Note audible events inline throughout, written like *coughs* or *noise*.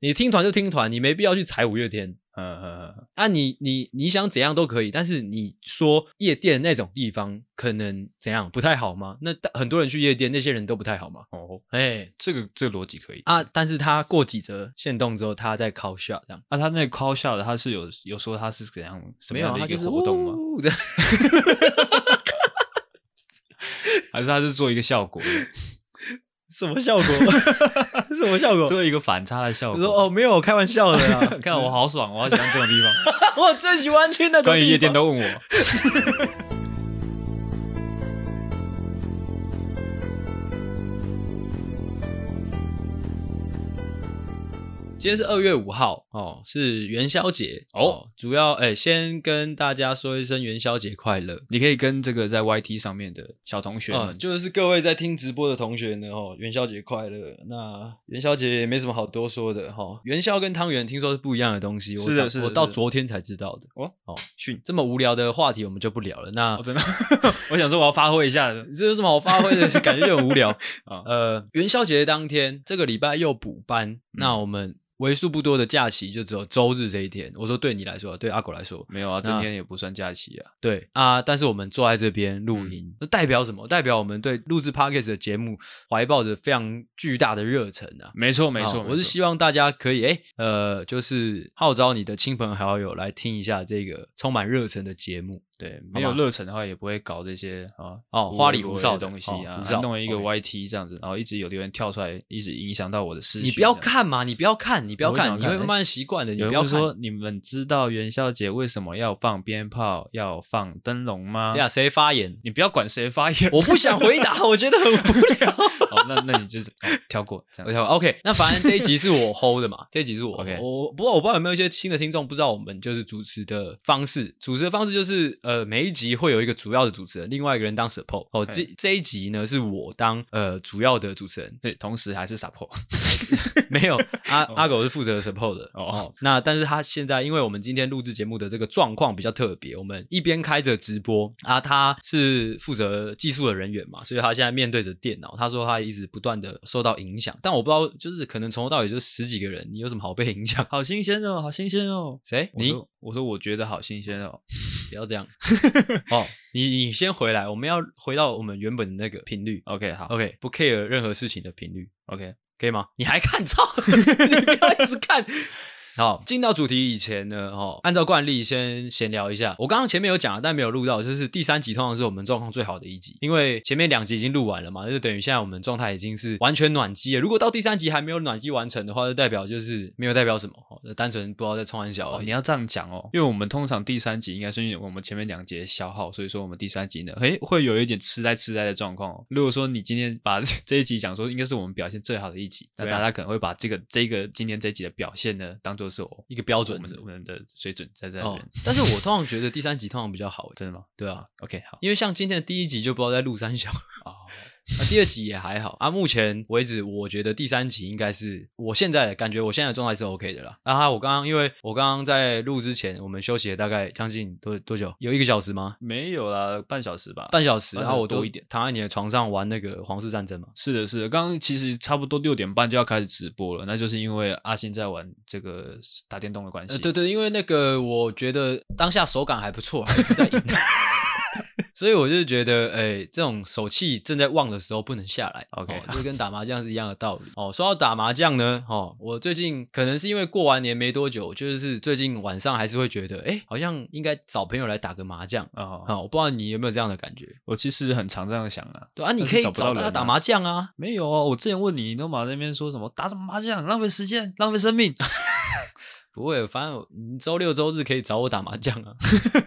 你听团就听团，你没必要去踩五月天。嗯嗯嗯，啊你，你你你想怎样都可以，但是你说夜店那种地方可能怎样不太好吗？那很多人去夜店，那些人都不太好吗？哦，哎、欸，这个这个逻辑可以啊，但是他过几折限动之后，他在 call shot 这样，啊，他那个 call shot 的他是有有说他是怎样什么样的一个活动吗？这样，*laughs* 还是他是做一个效果？什么效果？*laughs* 什么效果？做一个反差的效果。我说哦，没有，开玩笑的啦！*laughs* 看我好爽，我好喜欢这种地方。*laughs* 我最喜欢去那种地方。关于夜店都问我。今天是二月五号哦，是元宵节哦，哦。主要哎，先跟大家说一声元宵节快乐。你可以跟这个在 YT 上面的小同学们，哦、就是各位在听直播的同学呢，哦，元宵节快乐。那元宵节也没什么好多说的哈、哦。元宵跟汤圆听说是不一样的东西，是的，是的，我到昨天才知道的。哦哦，训这么无聊的话题我们就不聊了。那、哦、真的，*laughs* 我想说我要发挥一下，*laughs* 这有什么好发挥的？感觉就很无聊啊。*laughs* 呃，元宵节当天，这个礼拜又补班，嗯、那我们。为数不多的假期就只有周日这一天。我说对你来说，对阿狗来说，没有啊，今天也不算假期啊。对啊，但是我们坐在这边录音，这、嗯、代表什么？代表我们对录制 Podcast 的节目怀抱着非常巨大的热忱啊！没错，没错，我是希望大家可以诶呃，就是号召你的亲朋好友来听一下这个充满热忱的节目。对，没有热忱的话，也不会搞这些啊哦花里胡哨的东西啊。弄了一个 YT 这样子，然后一直有留言跳出来，一直影响到我的思绪。你不要看嘛，你不要看，你不要看，你会慢慢习惯的。你不要说，你们知道元宵节为什么要放鞭炮、要放灯笼吗？对啊，谁发言？你不要管谁发言，我不想回答，*laughs* 我觉得很无聊。好，那那你就是跳过这样。跳过。OK，那反正这一集是我 hold 的嘛，这一集是我 OK。我不过我不知道有没有一些新的听众不知道我们就是主持的方式，主持的方式就是呃每一集。会有一个主要的主持人，另外一个人当 support。哦，这这一集呢是我当呃主要的主持人，对，同时还是 support。*laughs* 没有阿阿狗是负责 support 的哦，哦。那但是他现在，因为我们今天录制节目的这个状况比较特别，我们一边开着直播啊，他是负责技术的人员嘛，所以他现在面对着电脑。他说他一直不断的受到影响，但我不知道，就是可能从头到尾就十几个人，你有什么好被影响？好新鲜哦，好新鲜哦。谁？你？我说我觉得好新鲜哦，*laughs* 不要这样。*laughs* 哦，你你先回来，我们要回到我们原本的那个频率。OK，好，OK，不 care 任何事情的频率。OK。可以吗？你还看操？*laughs* 你不要一直看。好，进到主题以前呢，哦，按照惯例先闲聊一下。我刚刚前面有讲了，但没有录到，就是第三集通常是我们状况最好的一集，因为前面两集已经录完了嘛，就等于现在我们状态已经是完全暖机了。如果到第三集还没有暖机完成的话，就代表就是没有代表什么，哦，就单纯不知道在冲三小。哦，你要这样讲哦，因为我们通常第三集应该是因为我们前面两节消耗，所以说我们第三集呢，诶，会有一点痴呆痴呆的状况哦。如果说你今天把 *laughs* 这一集讲说应该是我们表现最好的一集，那大家可能会把这个这个今天这一集的表现呢，当做是我一个标准。我们的我们的水准在这边，哦，但是我通常觉得第三集通常比较好，真的吗？对啊，OK，好，因为像今天的第一集就不知道在录三小 *laughs* 哦。那、啊、第二集也还好啊，目前为止，我觉得第三集应该是我现在的感觉，我现在的状态是 OK 的啦。啊，我刚刚因为我刚刚在录之前，我们休息了大概将近多多久？有一个小时吗？没有啦，半小时吧。半小时，然后我多一点，躺在你的床上玩那个皇室战争嘛。是的，是的。刚刚其实差不多六点半就要开始直播了，那就是因为阿星在玩这个打电动的关系。呃、对对，因为那个我觉得当下手感还不错，还是在赢。*laughs* 所以我就觉得，哎、欸，这种手气正在旺的时候不能下来，OK，哦、就跟打麻将是一样的道理。哦，说到打麻将呢，哦，我最近可能是因为过完年没多久，就是最近晚上还是会觉得，哎、欸，好像应该找朋友来打个麻将啊。哦，我不知道你有没有这样的感觉？我其实很常这样想啊。对啊，你可以找大家打麻将啊。没有啊，我之前问你，你都马在那边说什么打什么麻将，浪费时间，浪费生命。*laughs* 不会，反正你周六周日可以找我打麻将啊！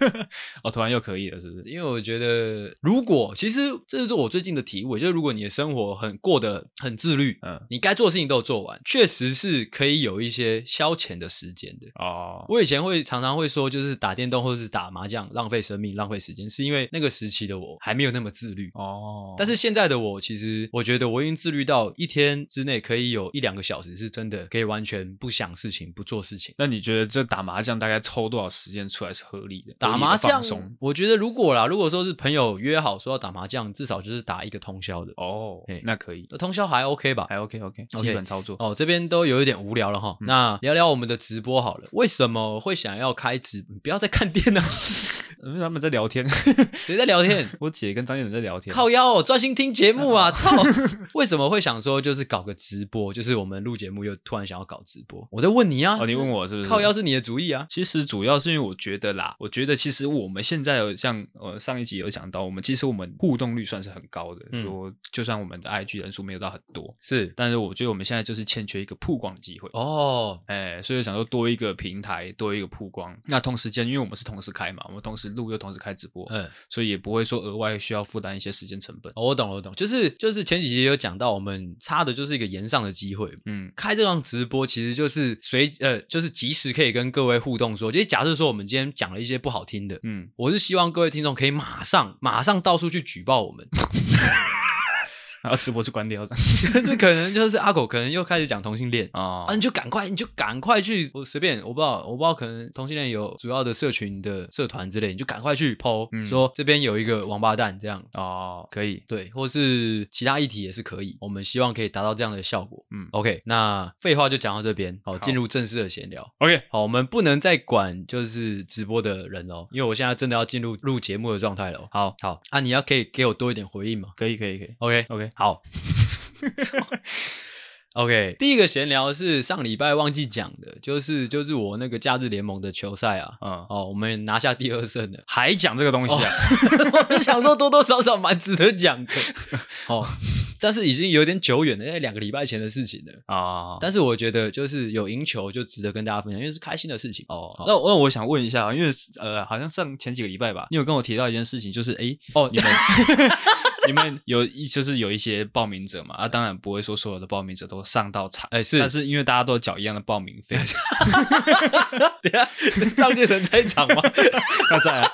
*laughs* 哦，突然又可以了，是不是？因为我觉得，如果其实这是我最近的体悟，就是如果你的生活很过得很自律，嗯，你该做的事情都有做完，确实是可以有一些消遣的时间的。哦，我以前会常常会说，就是打电动或者是打麻将浪费生命、浪费时间，是因为那个时期的我还没有那么自律。哦，但是现在的我，其实我觉得我已经自律到一天之内可以有一两个小时是真的可以完全不想事情、不做事情。那你觉得这打麻将大概抽多少时间出来是合理的？打麻将，我觉得如果啦，如果说是朋友约好说要打麻将，至少就是打一个通宵的哦。哎，那可以，通宵还 OK 吧？还 OK OK，基本操作。哦，这边都有一点无聊了哈。那聊聊我们的直播好了，为什么会想要开直？不要再看电脑，*laughs* 他们在聊天。*laughs* 谁在聊天？我姐跟张燕在聊天。靠腰哦，专心听节目啊！操，*laughs* 为什么会想说就是搞个直播？就是我们录节目又突然想要搞直播？我在问你啊！哦，你问我是不是？靠腰是你的主意啊！其实主要是因为我觉得啦，我觉得其实我们现在有像呃上一集有讲到，我们其实我们互动率算是很高的，嗯、说就算我们的 IG 人数没有到很多，是，但是我觉得我们现在就是欠缺一个曝光的机会哦，哎，所以想说多一个平台，多一个曝光。那同时间，因为我们是同时开嘛，我们同时录又同时开直播，嗯，所以也不会说额外需要负担一些时间成本。哦，我懂了，我懂，就是就是前几集有讲到，我们差的就是一个延上的机会，嗯，开这档直播其实就是随呃就是及时可以跟各位互动说，就是假设说我们今天讲了一些不好听的，嗯，我是希望各位听众可以马上马上到处去举报我们。然后直播就关掉，这样 *laughs* 就是可能就是阿狗可能又开始讲同性恋啊，啊你就赶快你就赶快去，我随便我不知道我不知道可能同性恋有主要的社群的社团之类，你就赶快去 po、嗯、说这边有一个王八蛋这样哦，可以对，或是其他议题也是可以，我们希望可以达到这样的效果。嗯，OK，那废话就讲到这边，好，进入正式的闲聊。OK，好，我们不能再管就是直播的人哦，因为我现在真的要进入录节目的状态了。好好啊，你要可以给我多一点回应吗？可以可以可以，OK OK。好，OK，第一个闲聊是上礼拜忘记讲的，就是就是我那个假日联盟的球赛啊，嗯，哦，我们拿下第二胜的，还讲这个东西啊？哦、*laughs* 我想说多多少少蛮值得讲的，哦，但是已经有点久远了，因为两个礼拜前的事情了啊。哦、但是我觉得就是有赢球就值得跟大家分享，因为是开心的事情哦。那那我想问一下，因为呃，好像上前几个礼拜吧，你有跟我提到一件事情，就是哎，哦，你们。*laughs* 你们有一就是有一些报名者嘛，啊，当然不会说所有的报名者都上到场，哎，是，但是因为大家都缴一样的报名费，*laughs* 等下张建成在场吗？*laughs* 他在啊。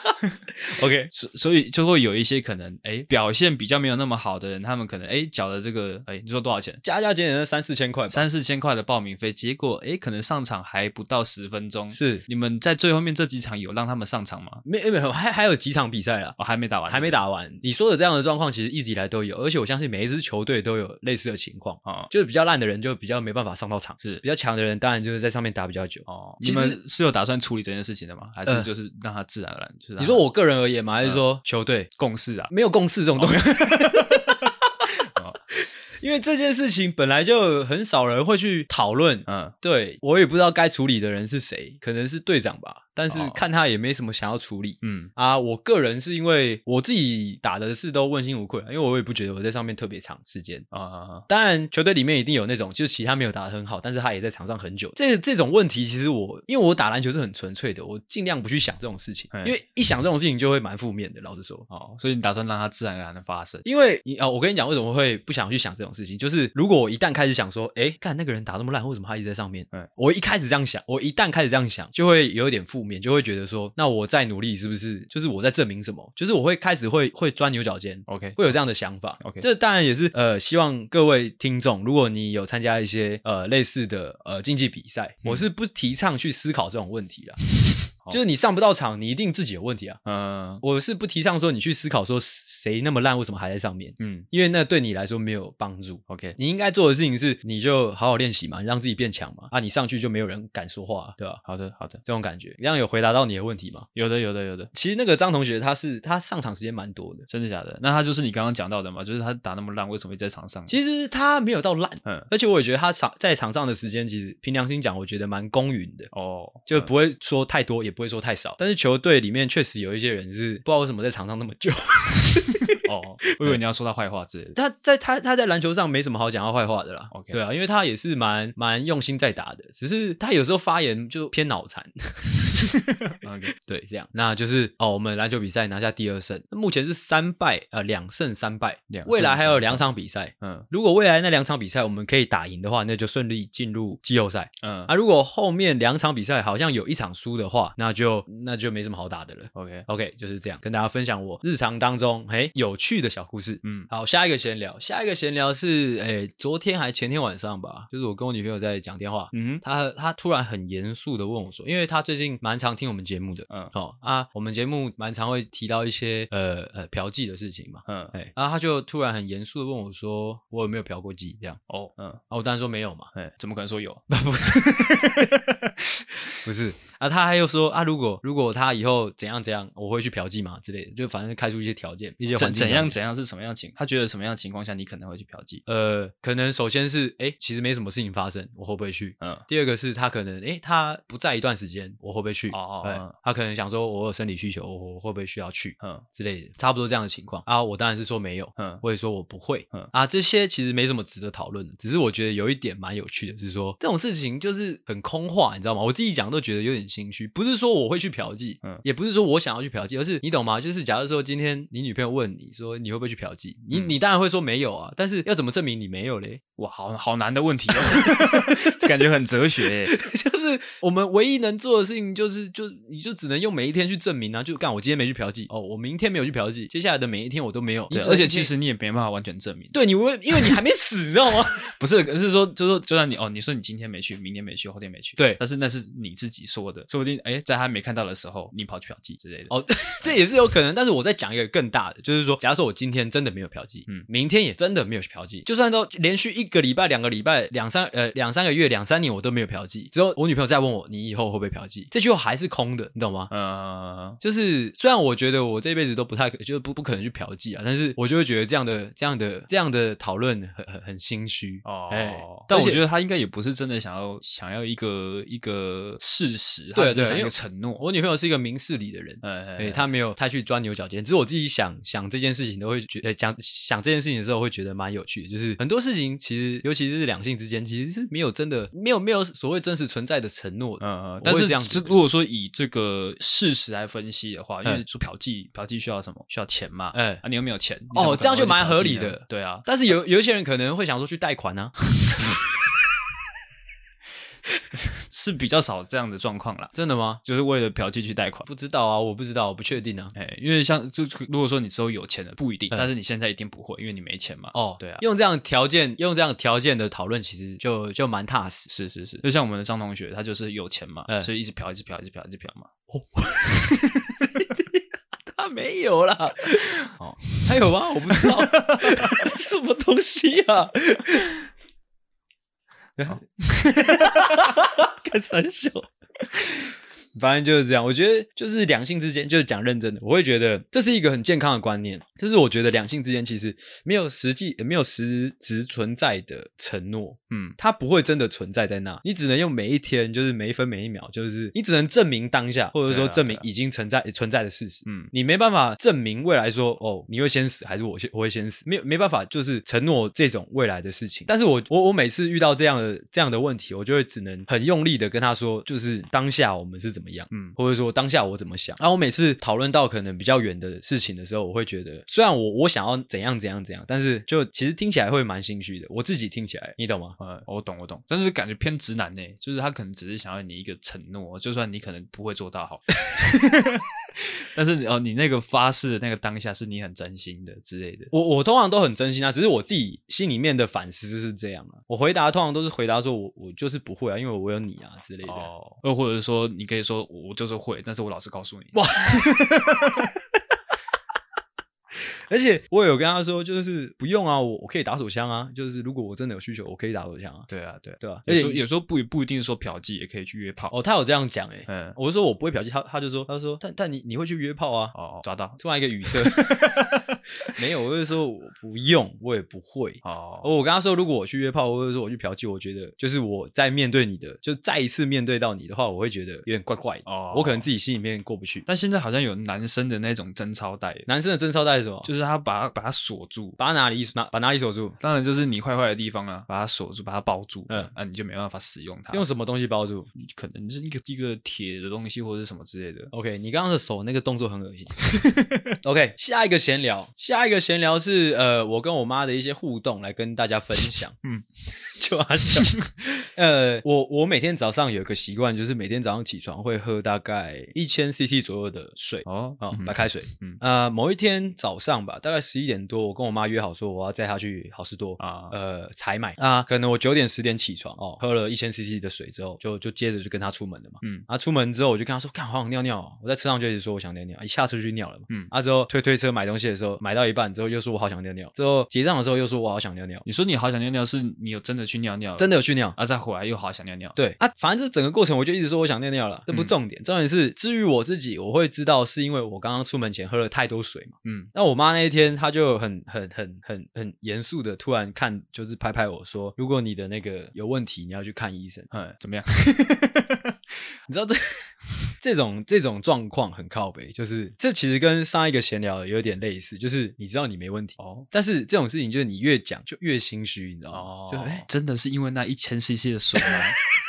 OK，所所以就会有一些可能，哎，表现比较没有那么好的人，他们可能哎缴的这个，哎，你说多少钱？加加减减三四千块，三四千块的报名费，结果哎，可能上场还不到十分钟。是，你们在最后面这几场有让他们上场吗？没，没有，还还有几场比赛了，哦，还没打完，还没打完。你说的这样的状况。其实一直以来都有，而且我相信每一支球队都有类似的情况啊，哦、就是比较烂的人就比较没办法上到场，是比较强的人当然就是在上面打比较久哦。你们是有打算处理这件事情的吗？还是就是让他自然而然？呃、就是你说我个人而言嘛？还是说球队、呃、共识啊？没有共识这种东西。*laughs* 哦因为这件事情本来就很少人会去讨论，嗯，对，我也不知道该处理的人是谁，可能是队长吧。但是看他也没什么想要处理，嗯。啊，我个人是因为我自己打的是都问心无愧，因为我也不觉得我在上面特别长时间。啊！当然球队里面一定有那种就是其他没有打得很好，但是他也在场上很久，这这种问题其实我因为我打篮球是很纯粹的，我尽量不去想这种事情，因为一想这种事情就会蛮负面的，老实说。哦，所以你打算让它自然而然的发生？因为你啊，我跟你讲为什么会不想去想这种事情，就是如果我一旦开始想说，哎，看那个人打那么烂，为什么他一直在上面？嗯，我一开始这样想，我一旦开始这样想，就会有点负面，就会觉得说。那我再努力是不是就是我在证明什么？就是我会开始会会钻牛角尖，OK，会有这样的想法，OK。这当然也是呃，希望各位听众，如果你有参加一些呃类似的呃竞技比赛，嗯、我是不提倡去思考这种问题的。*laughs* 就是你上不到场，你一定自己有问题啊。嗯，我是不提倡说你去思考说谁那么烂，为什么还在上面？嗯，因为那对你来说没有帮助。OK，你应该做的事情是，你就好好练习嘛，你让自己变强嘛。啊，你上去就没有人敢说话，对吧？好的，好的，这种感觉，这样有回答到你的问题吗？有的，有的，有的。其实那个张同学他是他上场时间蛮多的，真的假的？那他就是你刚刚讲到的嘛？就是他打那么烂，为什么会在场上？其实他没有到烂，嗯，而且我也觉得他场在场上的时间，其实凭良心讲，我觉得蛮公允的哦，就不会说太多，也不会说太少，但是。球队里面确实有一些人是不知道为什么在场上那么久。*laughs* 哦，我以为你要说他坏话之类的。他在他他在篮球上没什么好讲他坏话的啦。OK，对啊，因为他也是蛮蛮用心在打的，只是他有时候发言就偏脑残。*laughs* OK，*laughs* 对，这样，那就是哦，我们篮球比赛拿下第二胜，目前是三败呃两胜三败，两未来还有两场比赛。嗯，如果未来那两场比赛我们可以打赢的话，那就顺利进入季后赛。嗯，啊，如果后面两场比赛好像有一场输的话，那就那就没什么好打的了。Okay, 就是这样，跟大家分享我日常当中嘿有。趣的小故事。嗯，好，下一个闲聊，下一个闲聊是，诶，昨天还前天晚上吧，就是我跟我女朋友在讲电话，嗯，她她突然很严肃的问我说，因为她最近蛮常听我们节目的，嗯，哦啊，我们节目蛮常会提到一些呃呃嫖妓的事情嘛，嗯，哎，然后她就突然很严肃的问我说，我有没有嫖过妓？这样，哦，嗯，啊，我当然说没有嘛，哎，怎么可能说有？不 *laughs* 不是。*laughs* 啊，他还又说啊，如果如果他以后怎样怎样，我会去嫖妓嘛之类的，就反正开出一些条件，一些怎怎样怎样是什么样情？他觉得什么样的情况下你可能会去嫖妓？呃，可能首先是哎，其实没什么事情发生，我会不会去？嗯。第二个是他可能哎，他不在一段时间，我会不会去？哦哦。嗯。他可能想说，我有生理需求，我会不会需要去？嗯。之类的，差不多这样的情况啊。我当然是说没有。嗯。或者说我不会。嗯。啊，这些其实没什么值得讨论的，只是我觉得有一点蛮有趣的，是说这种事情就是很空话，你知道吗？我自己讲都觉得有点心虚，不是说我会去。嫖妓，嗯，也不是说我想要去嫖妓，而是你懂吗？就是假如说今天你女朋友问你说你会不会去嫖妓，你你当然会说没有啊，但是要怎么证明你没有嘞？哇，好好难的问题哦，*laughs* 感觉很哲学诶。*laughs* 就是我们唯一能做的事情，就是就你就只能用每一天去证明啊，就干我今天没去嫖妓哦，我明天没有去嫖妓，接下来的每一天我都没有。对，而且其实你也没办法完全证明，对你，因为因为你还没死，你知道吗？*laughs* 不是，而是说，就是说，就算你哦，你说你今天没去，明天没去，后天没去，对，但是那是你自己说的，说不定哎，在他没看到的时候，你跑。去嫖妓之类的哦，*laughs* 这也是有可能。但是我再讲一个更大的，就是说，假如说我今天真的没有嫖妓，嗯，明天也真的没有去嫖妓，就算都连续一个礼拜、两个礼拜、两三呃两三个月、两三年我都没有嫖妓，之后我女朋友再问我，你以后会不会嫖妓？这句话还是空的，你懂吗？嗯，就是虽然我觉得我这辈子都不太可，就是不不可能去嫖妓啊，但是我就会觉得这样的、这样的、这样的讨论很很很心虚哦。哎，但我觉得他应该也不是真的想要想要一个一个事实，对对，一个承诺。我女朋友是一个明事理的人，嗯。哎，她没有太去钻牛角尖，只是我自己想想这件事情都会觉得，讲想这件事情的时候会觉得蛮有趣的。就是很多事情其实，尤其是两性之间，其实是没有真的没有没有所谓真实存在的承诺。嗯嗯，但是这样子，如果说以这个事实来分析的话，因为说嫖妓，嫖妓需要什么？需要钱嘛？哎，啊，你又没有钱？哦，这样就蛮合理的。对啊，但是有有一些人可能会想说去贷款呢。*laughs* *laughs* 是比较少这样的状况啦，真的吗？就是为了嫖妓去贷款？不知道啊，我不知道，我不确定啊。哎，因为像就如果说你之后有钱了，不一定，但是你现在一定不会，因为你没钱嘛。哦，对啊，用这样条件，用这样条件的讨论，其实就就蛮踏实。是是是，就像我们的张同学，他就是有钱嘛，所以一直嫖，一直嫖，一直嫖，一直嫖嘛。哦，*laughs* 他没有啦。哦，他有吗？我不知道，*laughs* 什么东西啊？哈 *laughs* 看三小。反正就是这样，我觉得就是两性之间，就是讲认真的，我会觉得这是一个很健康的观念。就是我觉得两性之间其实没有实际、没有实质存在的承诺，嗯，它不会真的存在在那。你只能用每一天，就是每一分每一秒，就是你只能证明当下，或者说证明已经存在存在的事实。嗯，你没办法证明未来说哦，你会先死还是我先我会先死，没有没办法，就是承诺这种未来的事情。但是我我我每次遇到这样的这样的问题，我就会只能很用力的跟他说，就是当下我们是怎么样，嗯，或者说当下我怎么想。然后我每次讨论到可能比较远的事情的时候，我会觉得。虽然我我想要怎样怎样怎样，但是就其实听起来会蛮心虚的。我自己听起来，你懂吗？嗯，我懂，我懂，但是感觉偏直男呢，就是他可能只是想要你一个承诺，就算你可能不会做到好，*laughs* 但是哦，你那个发誓的那个当下是你很真心的之类的。我我通常都很真心啊，只是我自己心里面的反思是这样啊。我回答通常都是回答说我我就是不会啊，因为我有你啊之类的。哦，又或者说你可以说我就是会，但是我老实告诉你。哇。*laughs* 而且我有跟他说，就是不用啊，我我可以打手枪啊，就是如果我真的有需求，我可以打手枪啊。对啊，对对啊。而且有时候不不一定说嫖妓也可以去约炮哦。他有这样讲诶、欸、嗯，我就说我不会嫖妓，他他就说他说，但但你你会去约炮啊？哦，抓到，突然一个语塞，*laughs* 没有，我就说我不用，我也不会。哦，我跟他说，如果我去约炮，或者说我去嫖妓，我觉得就是我在面对你的，就再一次面对到你的话，我会觉得有点怪怪的。哦，我可能自己心里面过不去。但现在好像有男生的那种贞操带，男生的贞操带是什么？就是他把把它锁住，把他哪里哪把哪里锁住？当然就是你坏坏的地方啊，把它锁住，把它包住，嗯，啊，你就没办法使用它。用什么东西包住？可能是一个一个铁的东西，或者是什么之类的。OK，你刚刚的手那个动作很恶心。*laughs* OK，下一个闲聊，下一个闲聊是呃，我跟我妈的一些互动，来跟大家分享。嗯，*laughs* 就阿笑。*laughs* 呃，我我每天早上有一个习惯，就是每天早上起床会喝大概一千 CC 左右的水。哦，哦，白开水。嗯，呃，某一天早上吧，大概十一点多，我跟我妈约好说我要载她去好事多啊，呃，采买啊。可能我九点十点起床哦，喝了一千 CC 的水之后，就就接着就跟她出门了嘛。嗯，啊，出门之后我就跟她说，干，好想尿尿。我在车上就一直说我想尿尿，一下车就去尿了嘛。嗯，啊之后推推车买东西的时候，买到一半之后又说我好想尿尿，之后结账的时候又说我好想尿尿。你说你好想尿尿，是你有真的去尿尿？真的有去尿，啊再回来又好想尿尿。对啊，反正这整个过程我就一直说我想尿尿了，这不重点，重点是至于我自己，我会知道是因为我刚刚出门前喝了太多水嘛。嗯，那我妈那一天他就很很很很很严肃的突然看，就是拍拍我说，如果你的那个有问题，你要去看医生。嗯，怎么样？*laughs* 你知道这这种这种状况很靠北，就是这其实跟上一个闲聊有点类似，就是你知道你没问题哦，但是这种事情就是你越讲就越心虚，你知道吗？哦，就哎，真的是因为那一千 CC 的水吗？*laughs*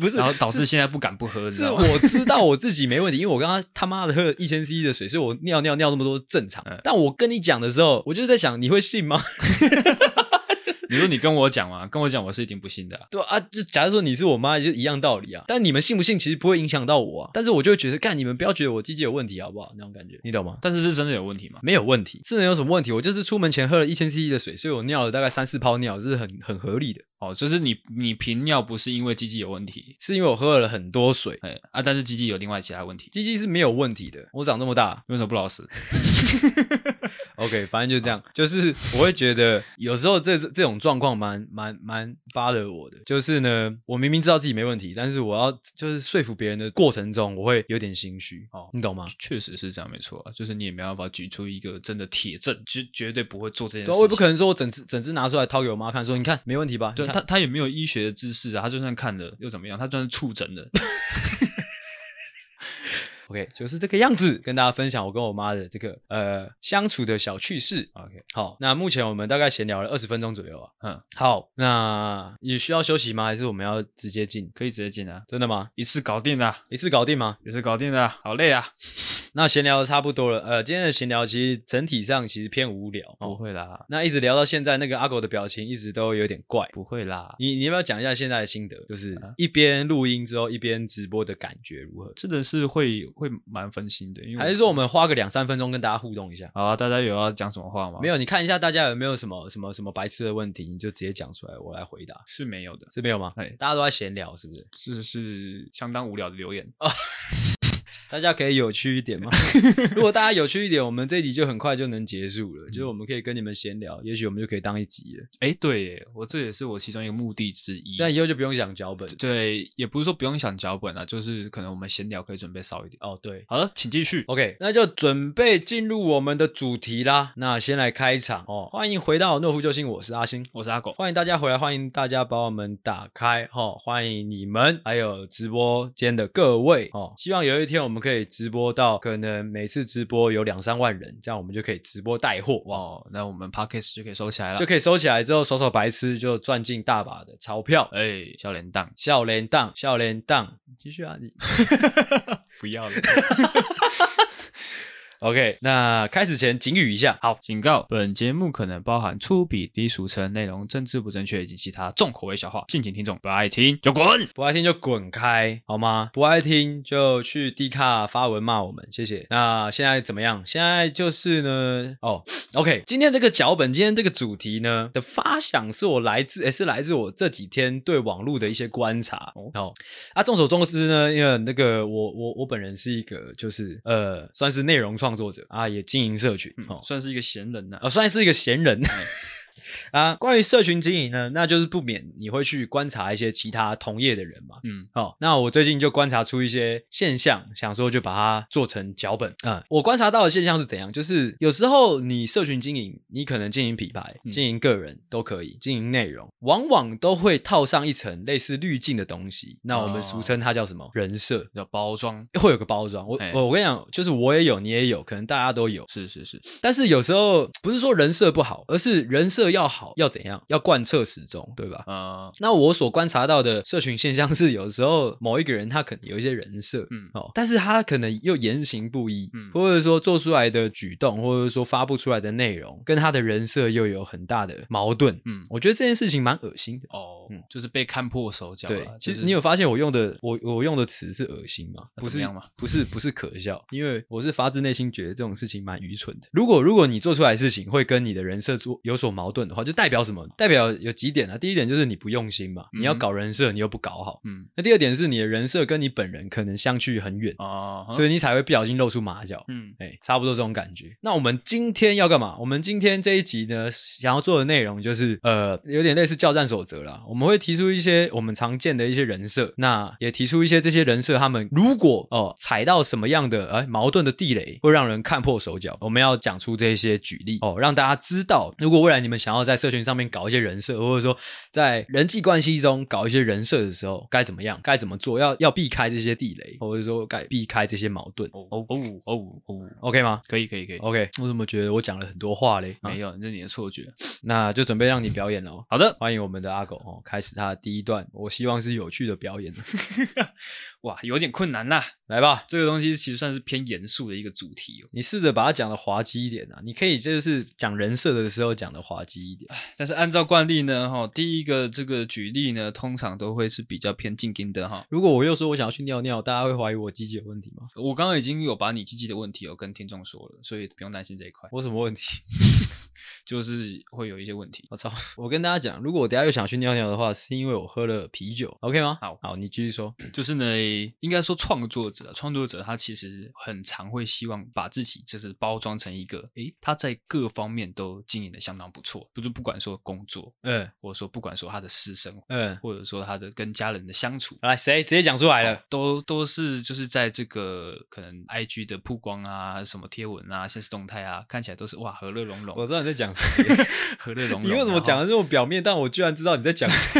不是，然后导致现在不敢不喝，是我知道我自己没问题，因为我刚刚他妈的喝了一千 CC 的水，所以我尿尿尿那么多正常。嗯、但我跟你讲的时候，我就是在想，你会信吗？*laughs* 你说你跟我讲嘛，跟我讲，我是一定不信的啊。对啊，就假如说你是我妈，就一样道理啊。但你们信不信，其实不会影响到我啊。但是我就会觉得，干你们不要觉得我鸡鸡有问题，好不好？那种感觉，你懂吗？但是是真的有问题吗？没有问题，是能有什么问题？我就是出门前喝了一千 CC 的水，所以我尿了大概三四泡尿，这是很很合理的。哦，就是你你频尿不是因为鸡鸡有问题，是因为我喝了很多水。哎啊，但是鸡鸡有另外其他问题，鸡鸡是没有问题的。我长这么大，为什么不老实？*laughs* OK，反正就这样，就是我会觉得有时候这这种状况蛮蛮蛮 bother 我的，就是呢，我明明知道自己没问题，但是我要就是说服别人的过程中，我会有点心虚。哦，你懂吗？确实是这样，没错啊，就是你也没办法举出一个真的铁证，绝绝对不会做这件事。我也不可能说我整只整只拿出来掏给我妈看，说你看没问题吧？对，他 *laughs* 他也没有医学的知识啊，他就算看了又怎么样？他就算是触诊的。OK，就是这个样子，跟大家分享我跟我妈的这个呃相处的小趣事。OK，好，那目前我们大概闲聊了二十分钟左右啊。嗯，好，那你需要休息吗？还是我们要直接进？可以直接进啊？真的吗？一次搞定了，一次搞定吗？一次搞定了，好累啊。*laughs* 那闲聊的差不多了，呃，今天的闲聊其实整体上其实偏无聊。不会啦，那一直聊到现在，那个阿狗的表情一直都有点怪。不会啦，你你要不要讲一下现在的心得？就是一边录音之后一边直播的感觉如何？真的是会会蛮分心的，因为还是说我们花个两三分钟跟大家互动一下？好啊，大家有要讲什么话吗？没有，你看一下大家有没有什么什么什么白痴的问题，你就直接讲出来，我来回答。是没有的，是没有吗？哎，大家都在闲聊，是不是？是是相当无聊的留言啊。大家可以有趣一点吗？*laughs* 如果大家有趣一点，我们这一集就很快就能结束了。就是我们可以跟你们闲聊，也许我们就可以当一集了。哎，对耶，我这也是我其中一个目的之一。但以后就不用想脚本。对，也不是说不用想脚本啊，就是可能我们闲聊可以准备少一点。哦，对，好了，请继续。OK，那就准备进入我们的主题啦。那先来开场哦，欢迎回到诺夫救星，我是阿星，我是阿狗，欢迎大家回来，欢迎大家把我们打开哈、哦，欢迎你们，还有直播间的各位哦。希望有一天我们可以直播。到可能每次直播有两三万人，这样我们就可以直播带货哇！那我们 Podcast 就可以收起来了，就可以收起来之后，手手白痴就赚进大把的钞票。哎，笑脸档，笑脸档，笑脸档，继续啊你，*laughs* 不要了。*laughs* *laughs* OK，那开始前警语一下，好，警告：本节目可能包含粗鄙、低俗称、内容政治不正确以及其他重口味笑话，敬请听众不爱听就滚，不爱听就滚开，好吗？不爱听就去 D 卡发文骂我们，谢谢。那现在怎么样？现在就是呢，哦，OK，今天这个脚本，今天这个主题呢的发想是我来自，也是来自我这几天对网络的一些观察。哦，啊，众所周知呢，因为那个我我我本人是一个就是呃，算是内容创。创作者。啊，也经营社群，哦，算是一个闲人呐，啊，算是一个闲人。啊，关于社群经营呢，那就是不免你会去观察一些其他同业的人嘛。嗯，好，那我最近就观察出一些现象，想说就把它做成脚本。嗯，我观察到的现象是怎样？就是有时候你社群经营，你可能经营品牌、经营个人都可以，经营内容，往往都会套上一层类似滤镜的东西。那我们俗称它叫什么？人设，叫包装，会有个包装。我我我跟你讲，就是我也有，你也有，可能大家都有。是是是，但是有时候不是说人设不好，而是人设要好。好要怎样？要贯彻始终，对吧？啊，uh, 那我所观察到的社群现象是，有时候某一个人他可能有一些人设，嗯，哦，但是他可能又言行不一，嗯，或者说做出来的举动，或者说发布出来的内容，跟他的人设又有很大的矛盾，嗯，我觉得这件事情蛮恶心的。哦，嗯，就是被看破手脚。对，其实你有发现我用的我我用的词是恶心吗？不是吗？不是不是可笑，因为我是发自内心觉得这种事情蛮愚蠢的。如果如果你做出来的事情会跟你的人设做有所矛盾的话，就代表什么？代表有几点啊？第一点就是你不用心嘛，你要搞人设，你又不搞好。嗯，那第二点是你的人设跟你本人可能相距很远啊，所以你才会不小心露出马脚。嗯，哎，差不多这种感觉。那我们今天要干嘛？我们今天这一集呢，想要做的内容就是呃，有点类似教战守则啦。我们会提出一些我们常见的一些人设，那也提出一些这些人设他们如果哦踩到什么样的哎矛盾的地雷，会让人看破手脚。我们要讲出这些举例哦，让大家知道，如果未来你们想要在社群上面搞一些人设，或者说在人际关系中搞一些人设的时候，该怎么样，该怎么做，要要避开这些地雷，或者说该避开这些矛盾。哦哦哦哦，OK 吗？可以可以可以，OK。我怎么觉得我讲了很多话嘞？没有，那是你的错觉。那就准备让你表演了哦。好的，欢迎我们的阿狗哦，开始他的第一段。我希望是有趣的表演。*laughs* *laughs* 哇，有点困难呐。来吧，这个东西其实算是偏严肃的一个主题哦。你试着把它讲的滑稽一点啊。你可以就是讲人设的时候讲的滑稽一点。但是按照惯例呢，哈，第一个这个举例呢，通常都会是比较偏静音的哈。如果我又说我想要去尿尿，大家会怀疑我鸡鸡有问题吗？我刚刚已经有把你鸡鸡的问题有跟听众说了，所以不用担心这一块。我什么问题？*laughs* 就是会有一些问题。我操！我跟大家讲，如果我等下又想去尿尿的话，是因为我喝了啤酒，OK 吗？好，好，你继续说。*clears throat* 就是呢，应该说创作者，创作者他其实很常会希望把自己就是包装成一个，诶，他在各方面都经营的相当不错，就是不管说工作，嗯，或者说不管说他的私生活，嗯，或者说他的跟家人的相处，来，谁直接讲出来了？都都是就是在这个可能 IG 的曝光啊，什么贴文啊，现实动态啊，看起来都是哇和乐融融。我知道你在讲什么。*laughs* 和乐融融。你为什么讲的这么表面？但我居然知道你在讲什么。*laughs*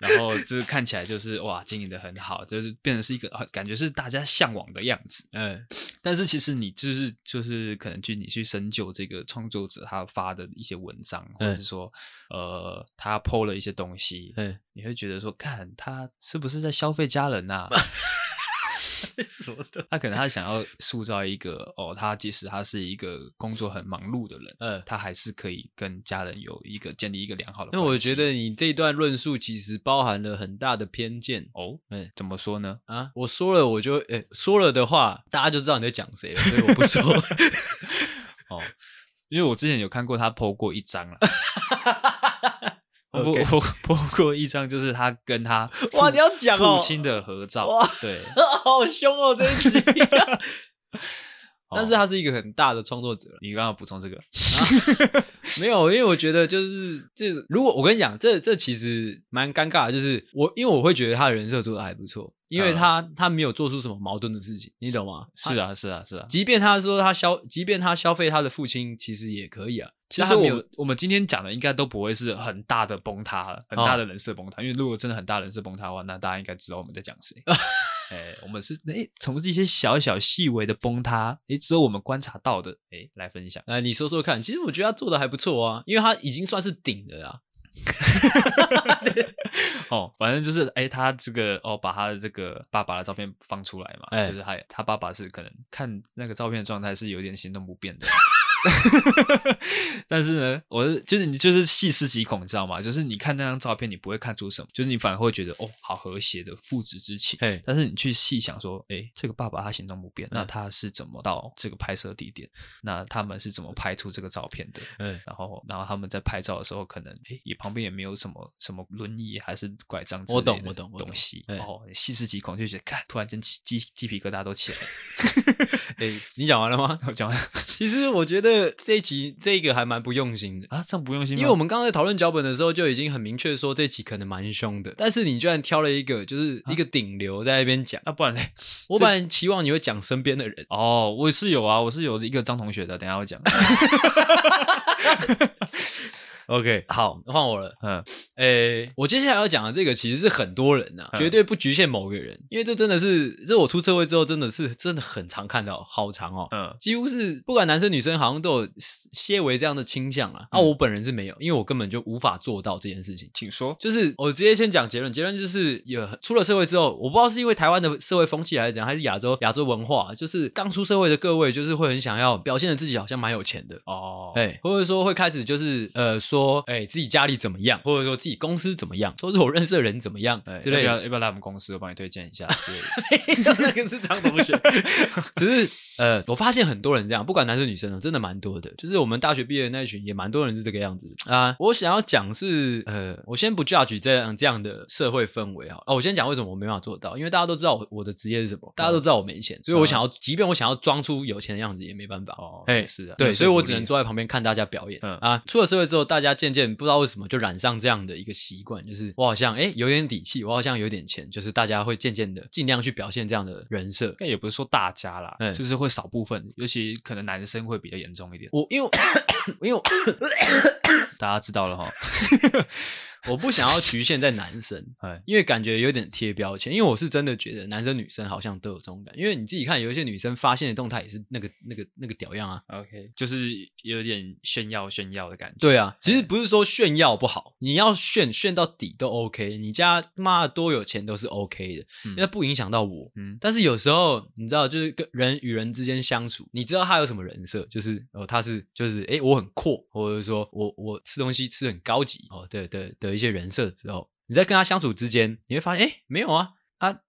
然后就是看起来就是哇，经营的很好，就是变成是一个感觉是大家向往的样子。嗯，但是其实你就是就是可能去你去深究这个创作者他发的一些文章，或者是说呃他 po 了一些东西，嗯，你会觉得说，看他是不是在消费家人呐？*laughs* 什么的？他可能他想要塑造一个哦，他即使他是一个工作很忙碌的人，嗯，他还是可以跟家人有一个建立一个良好的关系。因为我觉得你这段论述其实包含了很大的偏见哦。哎，怎么说呢？啊，我说了我就哎说了的话，大家就知道你在讲谁了，所以我不说。*laughs* 哦，因为我之前有看过他 po 过一张了。*laughs* 我 Okay. 我播 *laughs* 过一张，就是他跟他 *laughs* 哇，你要讲哦，父亲的合照，哇，对，*laughs* 好凶哦这一集，但是他是一个很大的创作者。你刚刚补充这个、啊、没有？因为我觉得就是这，如果我跟你讲，这这其实蛮尴尬的，就是我因为我会觉得他的人设做的还不错。因为他他没有做出什么矛盾的事情，你懂吗？是啊，是啊，是啊。即便他说他消，即便他消费他的父亲，其实也可以啊。其实我我们今天讲的应该都不会是很大的崩塌了，很大的人设崩塌。因为如果真的很大人设崩塌的话，那大家应该知道我们在讲谁。*laughs* 哎，我们是哎从这些小小细微的崩塌，哎，只有我们观察到的，哎，来分享。哎，你说说看。其实我觉得他做的还不错啊，因为他已经算是顶了啊。*laughs* 哦，反正就是，哎，他这个哦，把他的这个爸爸的照片放出来嘛，哎，就是他他爸爸是可能看那个照片的状态是有点行动不便的。*laughs* *laughs* 但是呢，我就是你就是细思极恐，你知道吗？就是你看那张照片，你不会看出什么，就是你反而会觉得哦，好和谐的父子之情。哎但是你去细想说，哎，这个爸爸他行动不便，那他是怎么到这个拍摄地点？那他们是怎么拍出这个照片的？嗯，然后然后他们在拍照的时候，可能哎也旁边也没有什么什么轮椅还是拐杖之类的东西。我懂，我懂，东西。哦，细思极恐，就觉得看，突然间鸡鸡鸡皮疙瘩都起来了。*laughs* *laughs* 哎，你讲完了吗？我讲完。其实我觉得。这这一集这一个还蛮不用心的啊，这样不用心吗？因为我们刚刚在讨论脚本的时候就已经很明确说这一集可能蛮凶的，但是你居然挑了一个就是一个顶流在那边讲，啊，不然呢？我本来期望你会讲身边的人哦，我是有啊，我是有一个张同学的，等一下我讲。*laughs* OK，好，换我了。嗯，诶，我接下来要讲的这个其实是很多人呐、啊，嗯、绝对不局限某个人，因为这真的是，这我出社会之后真的是真的很常看到，好长哦。嗯，几乎是不管男生女生，好像都有些微这样的倾向啊。啊，我本人是没有，因为我根本就无法做到这件事情。请说，就是我直接先讲结论，结论就是有出了社会之后，我不知道是因为台湾的社会风气还是怎样，还是亚洲亚洲文化，就是刚出社会的各位，就是会很想要表现的自己好像蛮有钱的哦，哎，或者说会开始就是呃说。说，哎，自己家里怎么样，或者说自己公司怎么样，或者我认识的人怎么样之类的，要不要要不要来我们公司，我帮你推荐一下。*laughs* 那个是张同学，*laughs* 只是呃，我发现很多人这样，不管男生女生真的蛮多的。就是我们大学毕业的那一群，也蛮多人是这个样子啊。我想要讲是，呃，我先不 judge 这样这样的社会氛围啊。哦，我先讲为什么我没办法做到，因为大家都知道我我的职业是什么，大家都知道我没钱，所以我想要，即便我想要装出有钱的样子，也没办法。哦，哎，是的，对，所以我只能坐在旁边看大家表演。嗯啊，出了社会之后，大家渐渐不知道为什么就染上这样的一个习惯，就是我好像哎有点底气，我好像有点钱，就是大家会渐渐的尽量去表现这样的人设。但也不是说大家啦，就是会少部分，尤其可能男生会比较严重一点。我因为因为大家知道了哈。*laughs* 我不想要局限在男生，*laughs* 因为感觉有点贴标签。因为我是真的觉得男生女生好像都有这种感觉。因为你自己看，有一些女生发现的动态也是那个、那个、那个屌样啊。OK，就是有点炫耀、炫耀的感觉。对啊，其实不是说炫耀不好，你要炫炫到底都 OK。你家妈的多有钱都是 OK 的，因为不影响到我。嗯，但是有时候你知道，就是跟人与人之间相处，你知道他有什么人设，就是哦，他是就是哎，我很阔，或者说我我吃东西吃很高级哦，对对对。有一些人设的时候，你在跟他相处之间，你会发现，哎，没有啊，啊。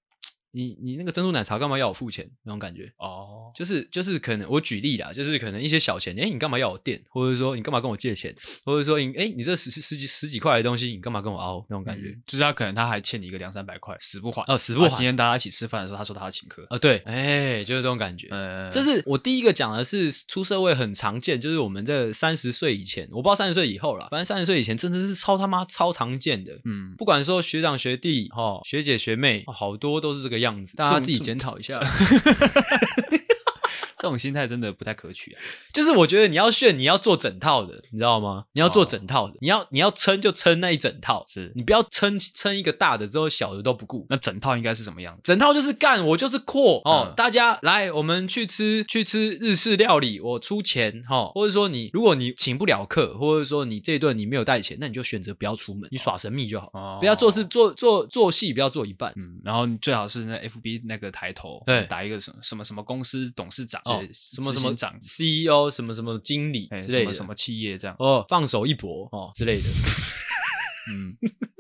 你你那个珍珠奶茶干嘛要我付钱？那种感觉哦，就是就是可能我举例啦，就是可能一些小钱，哎，你干嘛要我垫？或者说你干嘛跟我借钱？或者说你哎，你这十十几十几块的东西，你干嘛跟我凹？那种感觉，就是他可能他还欠你一个两三百块，死不还哦，死不还。今天大家一起吃饭的时候，他说他要请客啊，对，哎，就是这种感觉。嗯，这是我第一个讲的是出社会很常见，就是我们这三十岁以前，我不知道三十岁以后了，反正三十岁以前真的是超他妈超常见的。嗯，不管说学长学弟哈，学姐学妹，好多都是这个样子，大家自己。检讨一下。*laughs* 这种心态真的不太可取啊！就是我觉得你要炫，你要做整套的，你知道吗？你要做整套的，你要你要撑就撑那一整套，是你不要撑撑一个大的之后小的都不顾。那整套应该是什么样？整套就是干，我就是阔哦！大家来，我们去吃去吃日式料理，我出钱哈，或者说你如果你请不了客，或者说你这一顿你没有带钱，那你就选择不要出门，你耍神秘就好，不要做事做做做戏，不要做一半。嗯，然后你最好是那 FB 那个抬头，对，打一个什么什么什么公司董事长。哦，什么什么长。CEO 什么什么经理之类的，什么什么企业这样。哦，放手一搏哦。之类的，*laughs* 嗯，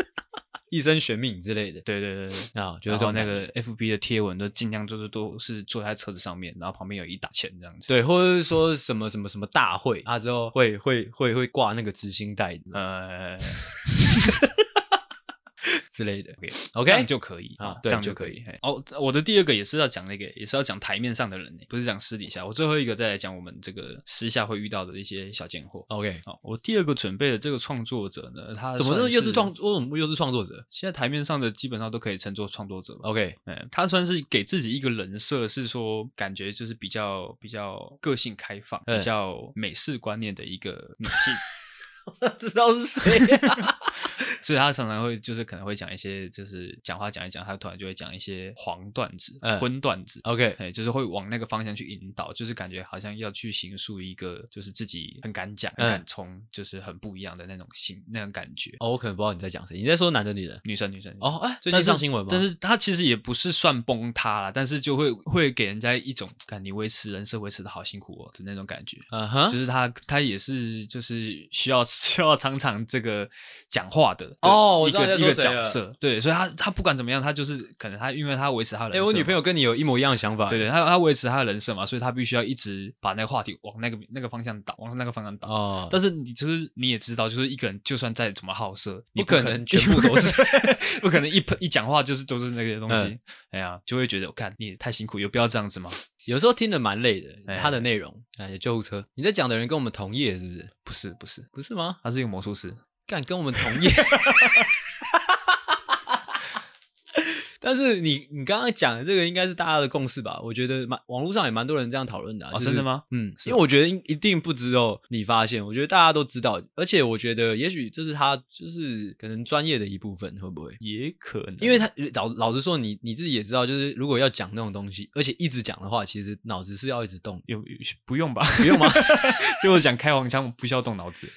*laughs* 一生悬命之类的，对对对对。啊，就是说那个 FB 的贴文都尽量就是都是坐在车子上面，然后旁边有一沓钱这样子，对，或者是说什么什么什么大会啊之后会会会会挂那个执行带，呃。*laughs* 之类的，OK，OK，这样就可以啊，这样就可以。哦，我的第二个也是要讲那个，也是要讲台面上的人，不是讲私底下。我最后一个再来讲我们这个私下会遇到的一些小贱货。OK，好，我第二个准备的这个创作者呢，他怎么又是创，为什么又是创作者？现在台面上的基本上都可以称作创作者。OK，嗯，他算是给自己一个人设，是说感觉就是比较比较个性开放，比较美式观念的一个女性。*laughs* 知道是谁啊？*laughs* 所以他常常会就是可能会讲一些就是讲话讲一讲，他突然就会讲一些黄段子、荤段子。OK，哎，就是会往那个方向去引导，就是感觉好像要去形塑一个就是自己很敢讲、很敢冲，就是很不一样的那种心那种感觉。哦，我可能不知道你在讲谁，你在说男的、女的、女生、女生。哦，哎，最近上新闻吗？但是他其实也不是算崩塌了，但是就会会给人家一种感觉，你维持人设维持的好辛苦哦的那种感觉。嗯哼，就是他他也是就是需要 *laughs* 需要常常这个讲话的。哦，一个一个角色，对，所以他他不管怎么样，他就是可能他因为他维持他的人设。哎，我女朋友跟你有一模一样的想法，对对，他他维持他的人设嘛，所以他必须要一直把那个话题往那个那个方向导，往那个方向导。哦，但是你就是你也知道，就是一个人就算再怎么好色，你不可能全部都是，*laughs* 不可能一一讲话就是都是那些东西。哎呀，就会觉得我看你也太辛苦，有必要这样子吗？有时候听得蛮累的，他的内容，哎，救护车，你在讲的人跟我们同业是不是？不是，不是，不是吗？他是一个魔术师。干跟我们同业，*laughs* 但是你你刚刚讲的这个应该是大家的共识吧？我觉得蛮网络上也蛮多人这样讨论的啊。真的吗？嗯，因为我觉得一定不只有你发现，我觉得大家都知道，而且我觉得也许这是他就是可能专业的一部分，会不会？也可能，因为他老老实说，你你自己也知道，就是如果要讲那种东西，而且一直讲的话，其实脑子是要一直动。有不用吧？不用吗？*laughs* 就我讲开黄腔，不需要动脑子。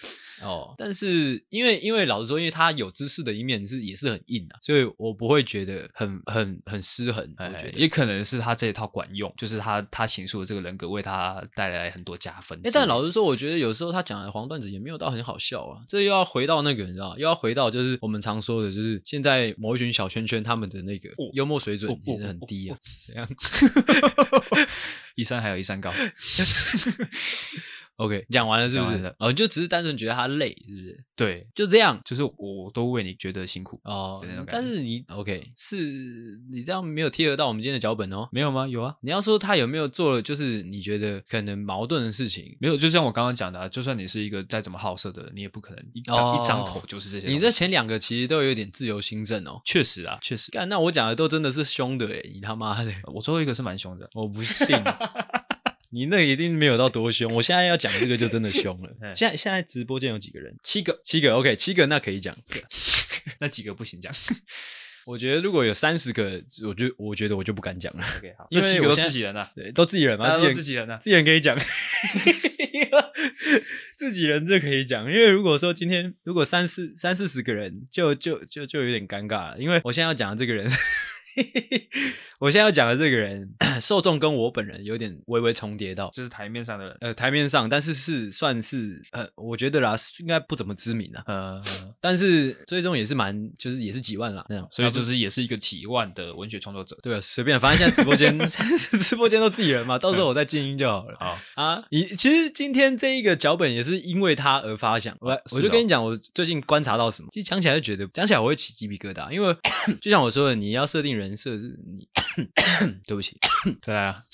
哦，但是因为因为老实说，因为他有知识的一面是也是很硬啊，所以我不会觉得很很很失衡。我觉得也可能是他这一套管用，就是他他形塑的这个人格为他带来很多加分。哎，但老实说，我觉得有时候他讲的黄段子也没有到很好笑啊。这又要回到那个，你知道，又要回到就是我们常说的，就是现在某一群小圈圈他们的那个幽默水准也是很低啊。怎样？一山还有一山高。OK，讲完了是不是？哦，就只是单纯觉得他累，是不是？对，就这样，就是我都为你觉得辛苦哦。但是你 OK，是你这样没有贴合到我们今天的脚本哦。没有吗？有啊。你要说他有没有做了，就是你觉得可能矛盾的事情，没有。就像我刚刚讲的啊，就算你是一个再怎么好色的人，你也不可能一张一张口就是这些。你这前两个其实都有点自由心证哦。确实啊，确实。干，那我讲的都真的是凶的诶，你他妈的！我最后一个是蛮凶的，我不信。*laughs* 你那一定没有到多凶，我现在要讲这个就真的凶了。*laughs* 现在现在直播间有几个人？七个，七个。OK，七个那可以讲，*laughs* 那几个不行讲。*laughs* 我觉得如果有三十个，我就我觉得我就不敢讲了。OK，好，因为七个都自己人啊，对，都自己人嘛，都自己人啊，自己人可以讲。自己人就可以讲，因为如果说今天如果三四三四十个人，就就就就有点尴尬了，因为我现在要讲的这个人。*laughs* 我现在要讲的这个人，*clears throat* 受众跟我本人有点微微重叠到，就是台面上的人，呃，台面上，但是是算是呃，我觉得啦，应该不怎么知名啊，呃，但是最终也是蛮，就是也是几万啦，那样，所以就是也是一个几万的文学创作者，对啊，随便，反正现在直播间，*laughs* 直播间都自己人嘛，到时候我再静音就好了。好。啊，你其实今天这一个脚本也是因为他而发想，我我就跟你讲，我最近观察到什么，其实讲起来就觉得，讲起来我会起鸡皮疙瘩，因为 *coughs* 就像我说的，你要设定人。人设是你，*coughs* *coughs* 对不起，*laughs* 再来啊。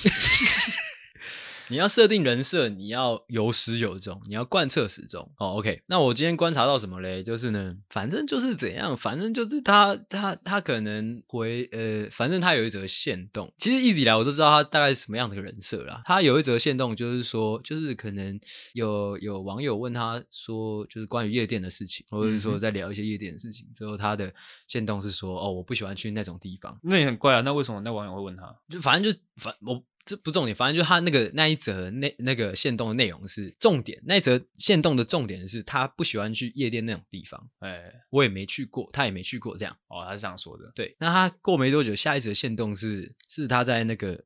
你要设定人设，你要有始有终，你要贯彻始终。哦，OK。那我今天观察到什么嘞？就是呢，反正就是怎样，反正就是他他他可能回呃，反正他有一则限动。其实一直以来我都知道他大概是什么样的一个人设啦。他有一则限动，就是说，就是可能有有网友问他说，就是关于夜店的事情，或者是说在聊一些夜店的事情。之后他的限动是说，哦，我不喜欢去那种地方。那也很怪啊。那为什么那网友会问他？就反正就反我。这不重点，反正就是他那个那一则那那个限动的内容是重点，那一则限动的重点是他不喜欢去夜店那种地方。哎，我也没去过，他也没去过，这样哦，他是这样说的。对，那他过没多久，下一则限动是是他在那个。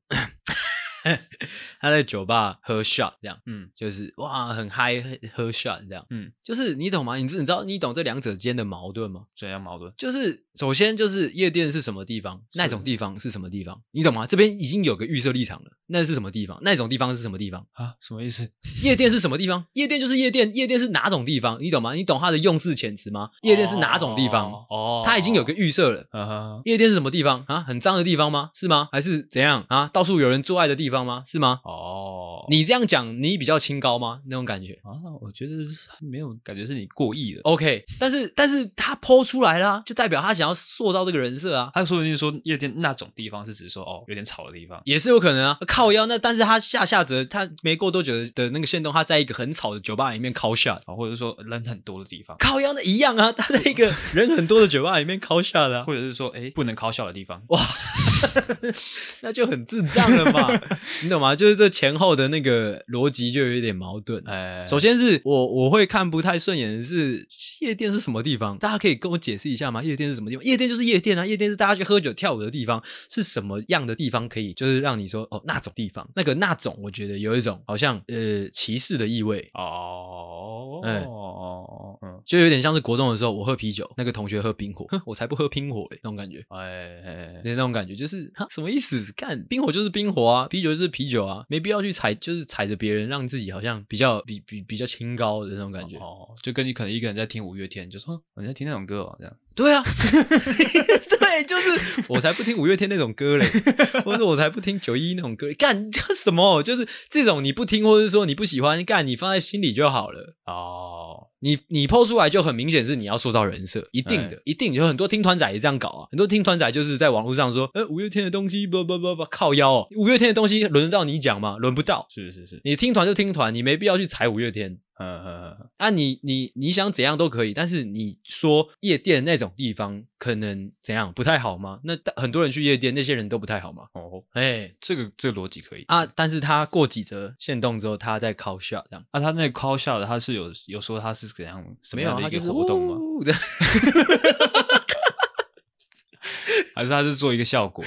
*laughs* 他在酒吧喝 shot，这样，嗯，就是哇，很嗨，喝 shot 这样，嗯，就是你懂吗？你知你知道你懂这两者间的矛盾吗？怎样矛盾？就是首先就是夜店是什么地方，那种地方是什么地方，你懂吗？这边已经有个预设立场了，那是什么地方？那种地方是什么地方啊？什么意思？夜店是什么地方？夜店就是夜店，夜店是哪种地方？你懂吗？你懂他的用字遣词吗？夜店是哪种地方？哦，他已经有个预设了。夜店是什么地方啊？很脏的地方吗？是吗？还是怎样啊？到处有人做爱的地方吗？是吗？哦，你这样讲，你比较清高吗？那种感觉啊，我觉得没有感觉是你过意了。OK，但是但是他抛出来了，就代表他想要塑造这个人设啊。他说不定说夜店那种地方是指说哦有点吵的地方，也是有可能啊。靠腰那，但是他下下折他没过多久的那个线动，他在一个很吵的酒吧里面 call shot 啊，或者说人很多的地方，靠腰那一样啊。他在一个人很多的酒吧里面 call shot 的，*laughs* 或者是说哎不能 call shot 的地方，哇，*laughs* 那就很智障了嘛，*laughs* 你懂吗？就是。这前后的那个逻辑就有一点矛盾。哎，首先是我我会看不太顺眼的是夜店是什么地方？大家可以跟我解释一下吗？夜店是什么地方？夜店就是夜店啊，夜店是大家去喝酒跳舞的地方。是什么样的地方可以就是让你说哦那种地方？那个那种我觉得有一种好像呃歧视的意味哦。哎哦嗯，就有点像是国中的时候我喝啤酒，那个同学喝冰火，哼，我才不喝冰火嘞，那种感觉。哎，那种感觉就是哈什么意思？看 *laughs* 冰火就是冰火啊，啤酒就是啤酒啊。没必要去踩，就是踩着别人，让自己好像比较比比比较清高的那种感觉。哦，就跟你可能一个人在听五月天，就说你在听那种歌哦，这样。对啊，*laughs* 对，就是。*laughs* 我才不听五月天那种歌嘞，*laughs* 或者我才不听九一一那种歌，干这什么？就是这种你不听，或者是说你不喜欢，干你放在心里就好了。哦，你你 po 出来就很明显是你要塑造人设，一定的，一定有很多听团仔也这样搞啊，很多听团仔就是在网络上说，呃，五月天的东西不不不不靠腰哦，五月天的东西轮得到你讲吗？轮不到。是是是，你听团就听团，你没必要去踩五月天。嗯嗯嗯。啊你，你你你想怎样都可以，但是你说夜店那种地方可能怎样不太好吗？那很多人去夜店，那些人都不太好吗？哦，哎、欸，这个这个逻辑可以啊。但是他过几折限动之后，他在 call shot 这样。啊，他那 call shot 他是有有说他是怎样什么样的一个活动吗？*laughs* 还是他是做一个效果？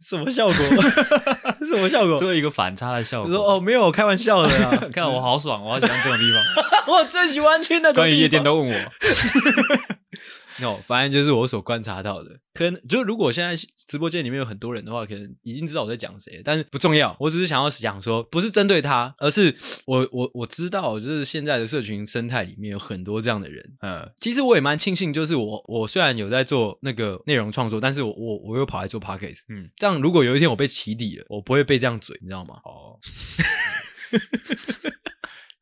什么效果？*laughs* 什么效果？做一个反差的效果。说哦，没有，开玩笑的啦！*laughs* 看我好爽，我好喜欢这种地方。*laughs* 我最喜欢去那种。关于夜店都问我。no，反正就是我所观察到的。可能就如果现在直播间里面有很多人的话，可能已经知道我在讲谁，但是不重要。我只是想要讲说，不是针对他，而是我我我知道，就是现在的社群生态里面有很多这样的人。嗯，其实我也蛮庆幸，就是我我虽然有在做那个内容创作，但是我我我又跑来做 podcast。嗯，这样如果有一天我被起底了，我不会被这样嘴，你知道吗？哦。*laughs*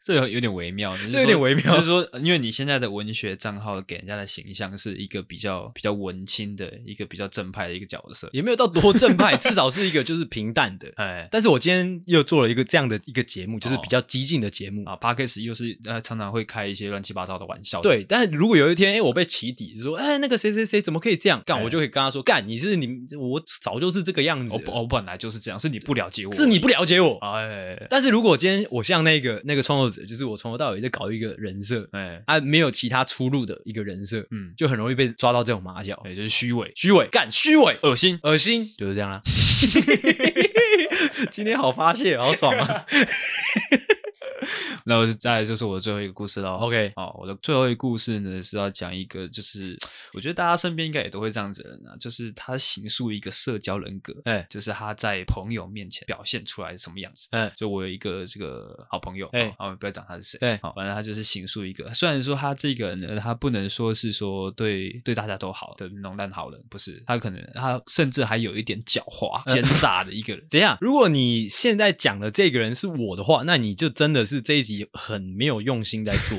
这有有点微妙，这有点微妙，就是说，因为你现在的文学账号给人家的形象是一个比较比较文青的一个比较正派的一个角色，也没有到多正派，至少是一个就是平淡的。*laughs* 哎，但是我今天又做了一个这样的一个节目，就是比较激进的节目啊。Podcast 又是呃常常会开一些乱七八糟的玩笑。对，但是如果有一天哎我被起底，说哎那个谁谁谁怎么可以这样干，我就可以跟他说干，你是你我早就是这个样子，我我本来就是这样，是你不了解我，是你不了解我。哎，但是如果今天我像那个那个创作者，就是我从头到尾。在搞一个人设，哎，啊，没有其他出路的一个人设，嗯，就很容易被抓到这种马脚，哎就是虚伪，虚伪，干，虚伪，恶心，恶心，就是这样啦。*laughs* 今天好发泄，好爽啊！那我再来就是我的最后一个故事喽。OK，好，我的最后一个故事呢是要讲一个，就是我觉得大家身边应该也都会这样子的人啊，就是他形塑一个社交人格，哎，就是他在朋友面前表现出来是什么样子。嗯，就我有一个这个好朋友，哎，好，不要讲他是谁，对，好，反正他就是形塑一个，虽然说他这个人呢，他不能说是说对对大家都好的那种烂好人，不是，他可能他甚至还有一点狡猾奸诈的一个人。*laughs* 等一下，如果你现在讲的这个人是我的话，那你就真的是这一集。很没有用心在做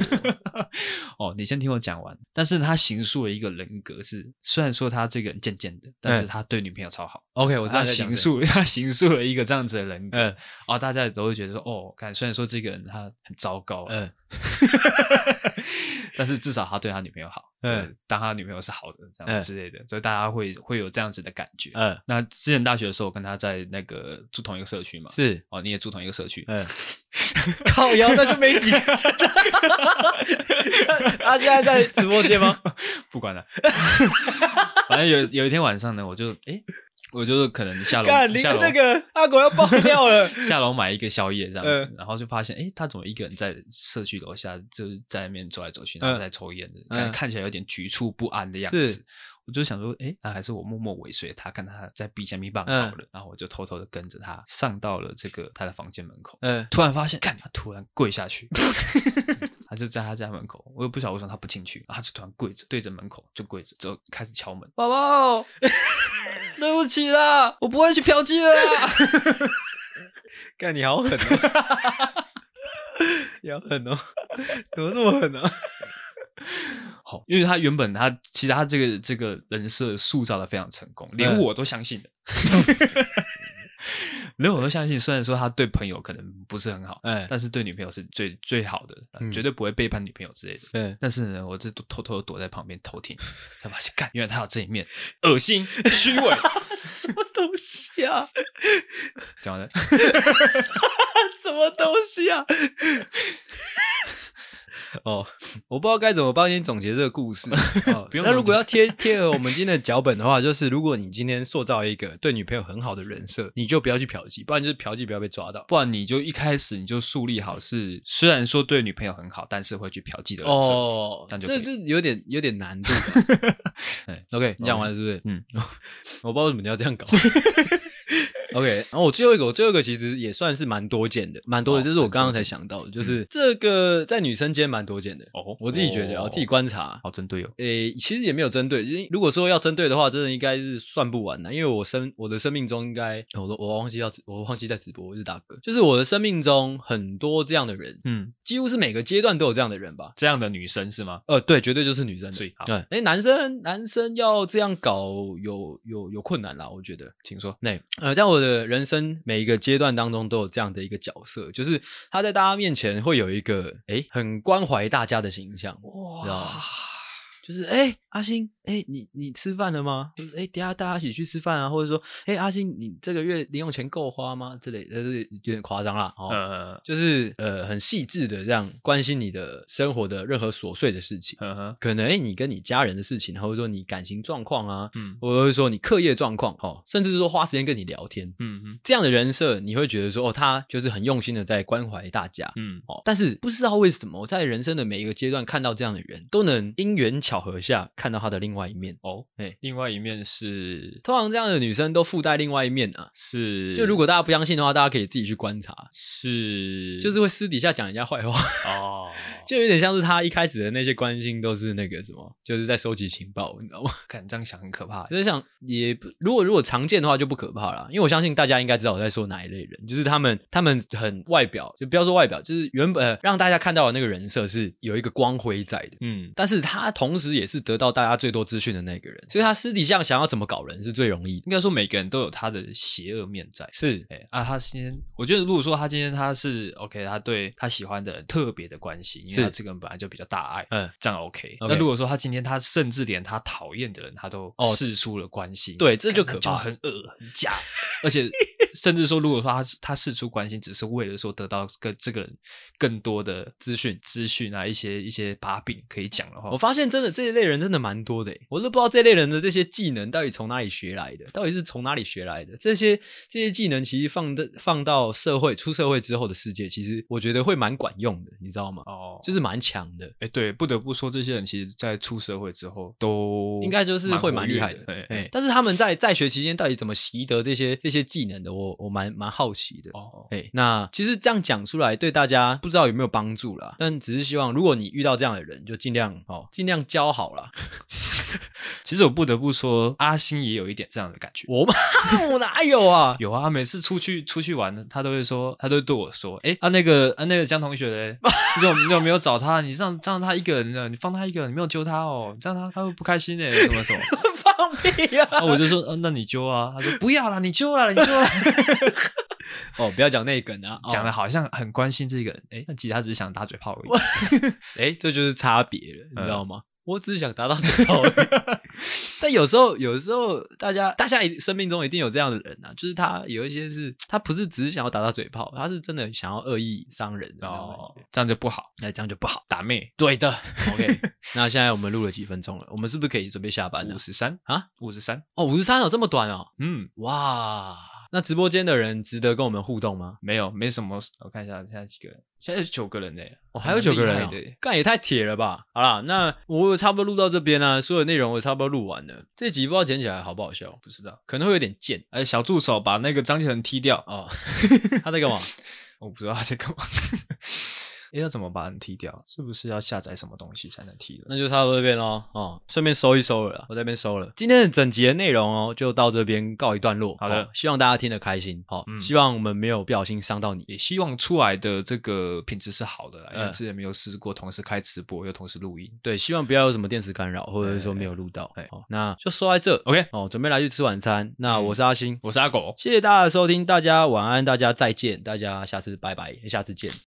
*laughs* 哦，你先听我讲完。但是他形塑了一个人格是，是虽然说他这个人贱贱的，但是他对女朋友超好。OK，我知道他形塑，他形塑了一个这样子的人格。嗯，哦，大家也都会觉得说，哦，看，虽然说这个人他很糟糕，嗯，*laughs* 但是至少他对他女朋友好。嗯，当他女朋友是好的，这样之类的，所以大家会会有这样子的感觉。嗯，那之前大学的时候，我跟他在那个住同一个社区嘛，是哦，你也住同一个社区。嗯。*laughs* 靠腰，那就没几个。*laughs* 他现在在直播间吗？不管了，反正有有一天晚上呢，我就哎、欸，我就是可能下楼，下楼那个阿狗要爆掉了，*laughs* 下楼买一个宵夜这样子，然后就发现哎、欸，他怎么一个人在社区楼下，就是在外面走来走去，然后在抽烟，看看起来有点局促不安的样子。我就想说，哎，那还是我默默尾随他，看他在避下面棒好了，嗯、然后我就偷偷的跟着他上到了这个他的房间门口，嗯，突然发现，看他突然跪下去，*laughs* 他就在他家门口，我也不晓得为什么他不进去，他就突然跪着，对着门口就跪着，就开始敲门，宝宝，*laughs* *laughs* 对不起啦，我不会去嫖妓了啦，*laughs* 干你好狠哦，*laughs* 你好狠哦，怎么这么狠呢、啊？好，因为他原本他其实他这个这个人设塑造的非常成功，连我都相信的，连我都相信。虽然说他对朋友可能不是很好，哎，但是对女朋友是最最好的，绝对不会背叛女朋友之类的。嗯，但是呢，我就偷偷躲在旁边偷听，才发现，干，原来他有这一面，恶心、虚伪，*laughs* 什么东西啊？讲完了 *laughs* *laughs* 什么东西啊？*laughs* 哦，我不知道该怎么帮你总结这个故事。*laughs* 哦、不用。那如果要贴贴合我们今天的脚本的话，就是如果你今天塑造一个对女朋友很好的人设，你就不要去嫖妓，不然就是嫖妓不要被抓到，不然你就一开始你就树立好是虽然说对女朋友很好，但是会去嫖妓的人设。哦，这这有点有点难度。*laughs* 哎，OK，你讲完了是不是？嗯，我不知道为什么你要这样搞。OK，然后我最后一个，我最后一个其实也算是蛮多见的，蛮多的，这是我刚刚才想到的，就是这个在女生间蛮多见的哦。我自己觉得，我自己观察，好针对哦。诶，其实也没有针对，因为如果说要针对的话，真的应该是算不完的，因为我生我的生命中应该，我都我忘记要我忘记在直播，我是大哥，就是我的生命中很多这样的人，嗯，几乎是每个阶段都有这样的人吧？这样的女生是吗？呃，对，绝对就是女生。对，对，诶，男生男生要这样搞有有有困难啦，我觉得，请说。那呃，在我。有的人生每一个阶段当中都有这样的一个角色，就是他在大家面前会有一个哎很关怀大家的形象，哇？就是哎。阿星，哎、欸，你你吃饭了吗？哎、欸，等下大家一起去吃饭啊，或者说，哎、欸，阿星，你这个月零用钱够花吗？之类的，就是有点夸张啦。哦，嗯、就是呃，很细致的这样关心你的生活的任何琐碎的事情。嗯哼，可能哎、欸，你跟你家人的事情，或者说你感情状况啊，嗯，或者说你课业状况，哦，甚至是说花时间跟你聊天，嗯嗯，这样的人设，你会觉得说，哦，他就是很用心的在关怀大家，嗯，哦，但是不知道为什么，我在人生的每一个阶段看到这样的人，都能因缘巧合下看到他的另外一面。哦，哎、欸，另外一面是，通常这样的女生都附带另外一面啊。是，就如果大家不相信的话，大家可以自己去观察。是，就是会私底下讲人家坏话哦，*laughs* 就有点像是他一开始的那些关心都是那个什么，就是在收集情报，你知道吗？*laughs* 看这样想很可怕。就是想也如果如果常见的话就不可怕了，因为我相信大家应该知道我在说哪一类人，就是他们他们很外表，就不要说外表，就是原本、呃、让大家看到的那个人设是有一个光辉在的，嗯，但是他同时也是得到大家最多资讯。的那个人，所以他私底下想要怎么搞人是最容易。应该说每个人都有他的邪恶面在，是。哎啊，他今天我觉得如果说他今天他是 OK，他对他喜欢的人特别的关心，因为他这个人本来就比较大爱，嗯，这样 OK。那如果说他今天他甚至连他讨厌的人他都试出了关心，对，这就可怕，就很恶很假，*laughs* 而且甚至说如果说他他事出关心只是为了说得到跟这个人更多的资讯资讯啊，一些一些把柄可以讲的话，我发现真的这一类人真的蛮多的，我。我都不知道这类人的这些技能到底从哪里学来的，到底是从哪里学来的？这些这些技能其实放的放到社会出社会之后的世界，其实我觉得会蛮管用的，你知道吗？哦，就是蛮强的。哎，对，不得不说，这些人其实在出社会之后都应该就是会蛮厉害的。哎，但是他们在在学期间到底怎么习得这些这些技能的？我我蛮蛮好奇的。哦，哎，那其实这样讲出来对大家不知道有没有帮助啦，但只是希望如果你遇到这样的人，就尽量哦，尽量教好啦。*laughs* 其实我不得不说，阿星也有一点这样的感觉。我吗？我 *laughs* 哪有啊？*laughs* 有啊！每次出去出去玩，他都会说，他都会对我说：“哎，啊那个啊那个江同学嘞，你怎么你怎么没有找他？你让让他一个人呢？你放他一个人，你没有揪他哦？这样他他会不开心哎，什么什么？放屁呀！啊，我就说，嗯、啊，那你揪啊？他说不要啦，你揪了，你揪了。*laughs* 哦，不要讲那梗啊，讲的好像很关心这个人，哎，那其实他只是想打嘴炮而已。*laughs* 哎，这就是差别了，你知道吗？嗯我只是想打打嘴炮。而已，*laughs* 但有时候，有时候大家，大家生命中一定有这样的人啊，就是他有一些是，他不是只是想要打打嘴炮，他是真的想要恶意伤人哦，这样就不好，那，这样就不好，打妹，对的，OK。那现在我们录了几分钟了，我们是不是可以准备下班了？五十三啊，五十三哦，五十三哦，这么短哦，嗯，哇。那直播间的人值得跟我们互动吗？没有，没什么。我看一下现在几个人，现在是九个人呢。哦，还有九个人，对，干也太铁了吧！好啦，那我差不多录到这边呢，所有内容我差不多录完了。这集不知道剪起来好不好笑，不知道，可能会有点贱。哎，小助手把那个张继成踢掉哦，*laughs* 他在干嘛？*laughs* 我不知道他在干嘛。哎，要怎么把人踢掉？是不是要下载什么东西才能踢的？那就差不多这边喽，哦，顺便收一收了，我这边收了。今天的整集的内容哦，就到这边告一段落。好的，希望大家听得开心。好，希望我们没有不小心伤到你，也希望出来的这个品质是好的。因为之前没有试过同时开直播又同时录音，对，希望不要有什么电磁干扰，或者是说没有录到。好，那就说在这。OK，哦，准备来去吃晚餐。那我是阿星，我是阿狗，谢谢大家的收听，大家晚安，大家再见，大家下次拜拜，下次见。